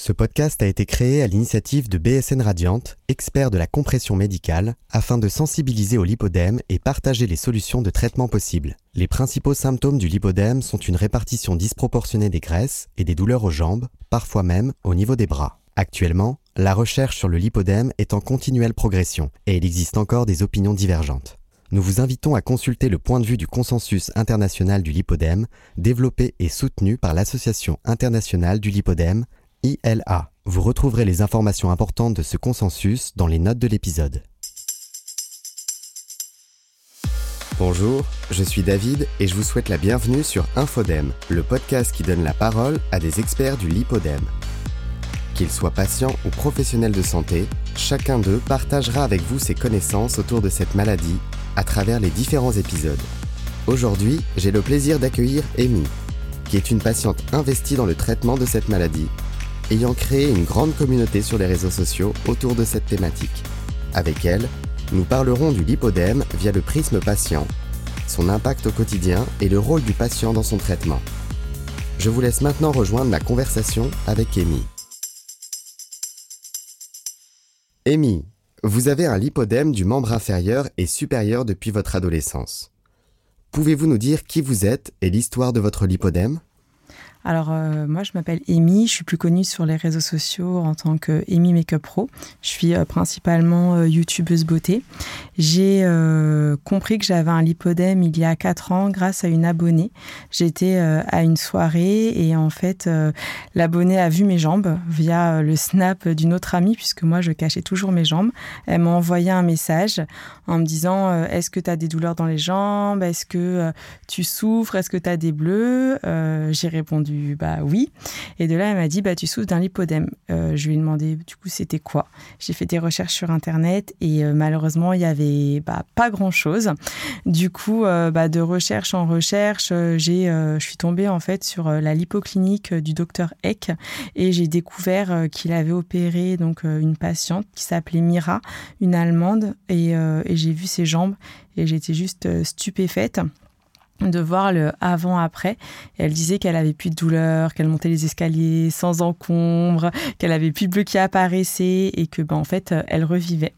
Ce podcast a été créé à l'initiative de BSN Radiante, expert de la compression médicale, afin de sensibiliser au lipodème et partager les solutions de traitement possibles. Les principaux symptômes du lipodème sont une répartition disproportionnée des graisses et des douleurs aux jambes, parfois même au niveau des bras. Actuellement, la recherche sur le lipodème est en continuelle progression et il existe encore des opinions divergentes. Nous vous invitons à consulter le point de vue du consensus international du lipodème, développé et soutenu par l'Association internationale du lipodème, Vous retrouverez les informations importantes de ce consensus dans les notes de l'épisode. Bonjour, je suis David et je vous souhaite la bienvenue sur Infodème, le podcast qui donne la parole à des experts du lipodème. Qu'ils soient patients ou professionnels de santé, chacun d'eux partagera avec vous ses connaissances autour de cette maladie à travers les différents épisodes. Aujourd'hui, j'ai le plaisir d'accueillir Amy, qui est une patiente investie dans le traitement de cette maladie ayant créé une grande communauté sur les réseaux sociaux autour de cette thématique. Avec elle, nous parlerons du lipodème via le prisme patient, son impact au quotidien et le rôle du patient dans son traitement. Je vous laisse maintenant rejoindre la conversation avec Amy. Amy, vous avez un lipodème du membre inférieur et supérieur depuis votre adolescence. Pouvez-vous nous dire qui vous êtes et l'histoire de votre lipodème? Alors euh, moi je m'appelle Amy, je suis plus connue sur les réseaux sociaux en tant que Amy Makeup Pro. Je suis euh, principalement euh, youtubeuse beauté. J'ai compris que j'avais un lipodème il y a 4 ans grâce à une abonnée. J'étais à une soirée et en fait l'abonnée a vu mes jambes via le snap d'une autre amie puisque moi je cachais toujours mes jambes. Elle m'a envoyé un message en me disant est-ce que tu as des douleurs dans les jambes? Est-ce que tu souffres? Est-ce que tu as des bleus? J'ai répondu bah oui. Et de là, elle m'a dit bah tu souffres d'un lipodème. Euh, je lui ai demandé du coup c'était quoi? J'ai fait des recherches sur internet et euh, malheureusement il y avait bah, pas grand chose. Du coup, euh, bah, de recherche en recherche, je suis tombée en fait sur la lipoclinique du docteur Eck et j'ai découvert qu'il avait opéré donc une patiente qui s'appelait Mira, une allemande, et j'ai vu ses jambes et j'étais juste stupéfaite de voir le avant-après. Elle disait qu'elle avait plus de douleur, qu'elle montait les escaliers sans encombre, qu'elle avait plus de bleu qui apparaissait et que ben en fait elle revivait.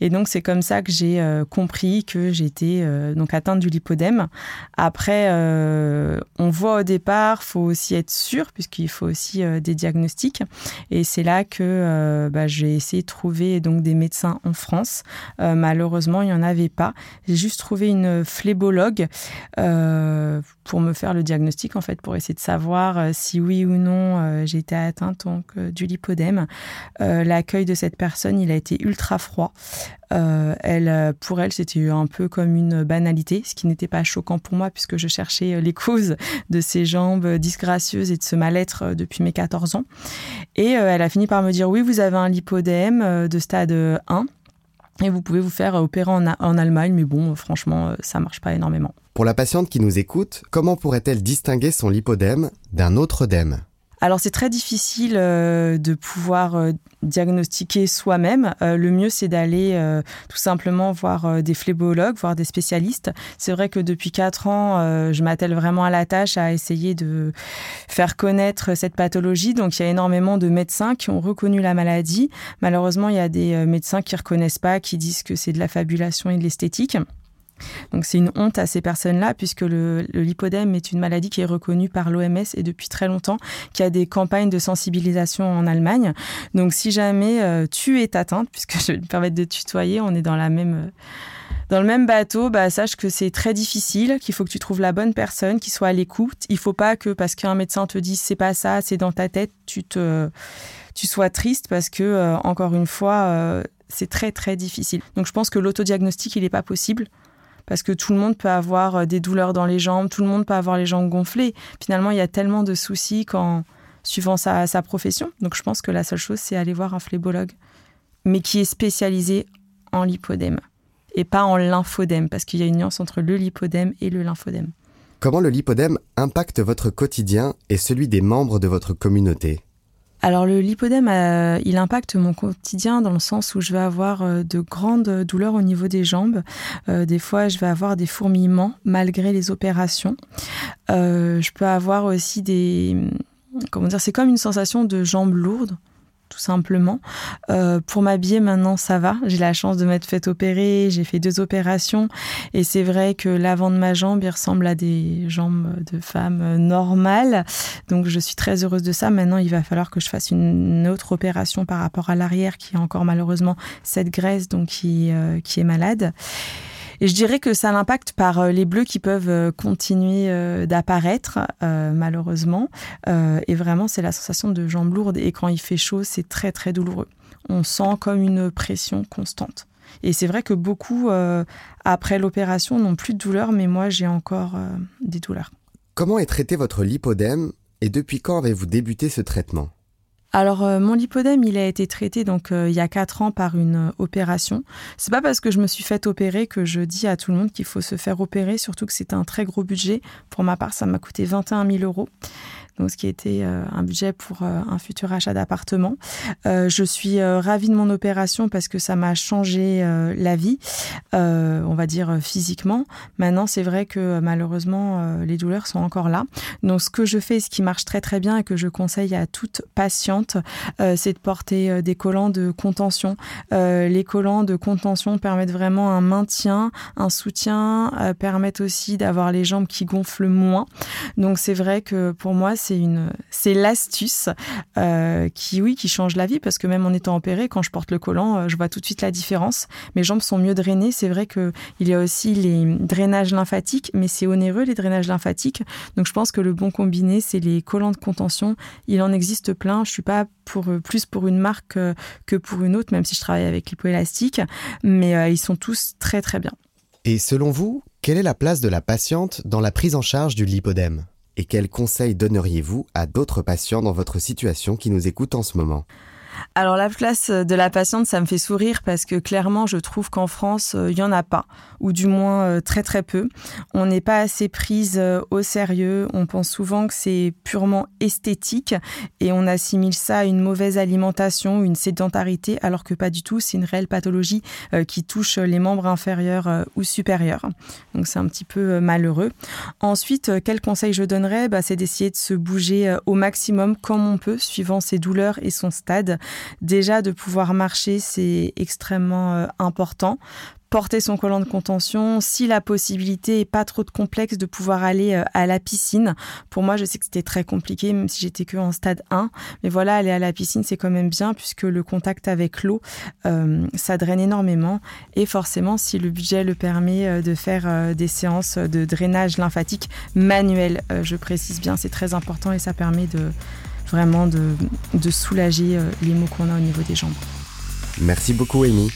Et donc c'est comme ça que j'ai euh, compris que j'étais euh, donc atteinte du lipodème. Après euh, on voit au départ, faut aussi être sûr puisqu'il faut aussi des diagnostics et c'est là que bah, j'ai essayé de trouver donc des médecins en France. malheureusement, il n'y en avait pas. J'ai juste trouvé une phlébologue euh, pour me faire le diagnostic, en fait, pour essayer de savoir euh, si oui ou non euh, j'étais atteinte donc, du lipodème. L'accueil de cette personne, il a été ultra froid. elle, pour elle, c'était un peu comme une banalité, ce qui n'était pas choquant pour moi puisque je cherchais les causes de ces jambes disgracieuses et de ce mal-être depuis mes 14 ans. Et elle a fini par me dire oui, vous avez un lipodème de stade 1 et vous pouvez vous faire opérer en, Allemagne, mais bon, franchement, ça marche pas énormément. Pour la patiente qui nous écoute, comment pourrait-elle distinguer son lipodème d'un autre dème? Alors c'est très difficile euh, de pouvoir euh, diagnostiquer soi-même. Euh, le mieux c'est d'aller tout simplement voir des phlébologues, voir des spécialistes. C'est vrai que depuis quatre ans, je m'attelle vraiment à la tâche à essayer de faire connaître cette pathologie. Donc il y a énormément de médecins qui ont reconnu la maladie. Malheureusement, il y a des médecins qui reconnaissent pas, qui disent que c'est de la fabulation et de l'esthétique. Donc c'est une honte à ces personnes-là puisque le, lipodème est une maladie qui est reconnue par l'OMS et depuis très longtemps, qui a des campagnes de sensibilisation en Allemagne. Donc si jamais euh, tu es atteinte, puisque je vais me permettre de tutoyer, on est dans euh, le même bateau, bah, sache que c'est très difficile, qu'il faut que tu trouves la bonne personne, qui soit à l'écoute. Il faut pas que parce qu'un médecin te dise c'est pas ça, c'est dans ta tête, tu te tu sois triste parce que euh, encore une fois c'est très très difficile. Donc je pense que l'autodiagnostic il n'est pas possible parce que tout le monde peut avoir euh, des douleurs dans les jambes, tout le monde peut avoir les jambes gonflées. Finalement, il y a tellement de soucis quand suivant sa, profession. Donc je pense que la seule chose, c'est aller voir un phlébologue, mais qui est spécialisé en lipodème et pas en lymphodème, parce qu'il y a une nuance entre le lipodème et le lymphodème. Comment le lipodème impacte votre quotidien et celui des membres de votre communauté? Alors le lipodème, euh, il impacte mon quotidien dans le sens où je vais avoir euh, de grandes douleurs au niveau des jambes. Euh, des fois, je vais avoir des fourmillements malgré les opérations. je peux avoir aussi des comment dire, c'est comme une sensation de jambes lourdes tout simplement. Euh, pour m'habiller maintenant, ça va. J'ai la chance de m'être fait opérer. J'ai fait deux opérations. Et c'est vrai que l'avant de ma jambe, il ressemble à des jambes de femme normales. Donc je suis très heureuse de ça. Maintenant, il va falloir que je fasse une autre opération par rapport à l'arrière qui a encore malheureusement cette graisse donc qui, euh, qui est malade. Et je dirais que ça l'impacte par euh, les bleus qui peuvent euh, continuer euh, d'apparaître, malheureusement. et vraiment, c'est la sensation de jambes lourdes. Et quand il fait chaud, c'est très, très douloureux. On sent comme une pression constante. Et c'est vrai que beaucoup, après l'opération, n'ont plus de douleur, mais moi, j'ai encore des douleurs. Comment est traité votre lipodème et depuis quand avez-vous débuté ce traitement? Alors euh, mon lipodème, il a été traité donc euh, il y a quatre ans par une euh, opération. C'est pas parce que je me suis fait opérer que je dis à tout le monde qu'il faut se faire opérer, surtout que c'est un très gros budget. Pour ma part, ça m'a coûté 21 000 euros donc ce qui était euh, un budget pour euh, un futur achat d'appartement. Euh, je suis ravie de mon opération parce que ça m'a changé la vie, on va dire physiquement. Maintenant, c'est vrai que malheureusement, les douleurs sont encore là. Donc ce que je fais, ce qui marche très très bien et que je conseille à toute patiente, c'est de porter des collants de contention. les collants de contention permettent vraiment un maintien, un soutien, permettent aussi d'avoir les jambes qui gonflent moins. Donc c'est vrai que pour moi, c'est c'est l'astuce euh, qui, oui, qui change la vie parce que même en étant opérée, quand je porte le collant, euh, je vois tout de suite la différence. Mes jambes sont mieux drainées. C'est vrai que il y a aussi les drainages lymphatiques, mais c'est onéreux les drainages lymphatiques. Donc je pense que le bon combiné, c'est les collants de contention. Il en existe plein. Je suis pas pour euh, plus pour une marque que pour une autre, même si je travaille avec l'hypoélastique, mais ils sont tous très très bien. Et selon vous, quelle est la place de la patiente dans la prise en charge du lipodème? Et quels conseils donneriez-vous à d'autres patients dans votre situation qui nous écoutent en ce moment? Alors la place de la patiente, ça me fait sourire parce que clairement, je trouve qu'en France, euh, il n'y en a pas, ou du moins euh, très très peu. On n'est pas assez prise euh, au sérieux. On pense souvent que c'est purement esthétique et on assimile ça à une mauvaise alimentation, une sédentarité, alors que pas du tout. C'est une réelle pathologie qui touche les membres inférieurs ou supérieurs. Donc c'est un petit peu malheureux. Ensuite, quel conseil je donnerais? Bah, C'est d'essayer de se bouger au maximum comme on peut, suivant ses douleurs et son stade. Déjà, de pouvoir marcher, c'est extrêmement euh, important porter son collant de contention, si la possibilité est pas trop de complexe de pouvoir aller euh, à la piscine. Pour moi, je sais que c'était très compliqué, même si j'étais que en stade 1. Mais voilà, aller à la piscine, c'est quand même bien puisque le contact avec l'eau, euh, ça draine énormément. Et forcément, si le budget le permet de faire des séances de drainage lymphatique manuel, je précise bien, c'est très important et ça permet de vraiment de, de soulager euh, les maux qu'on a au niveau des jambes. Merci beaucoup Amy.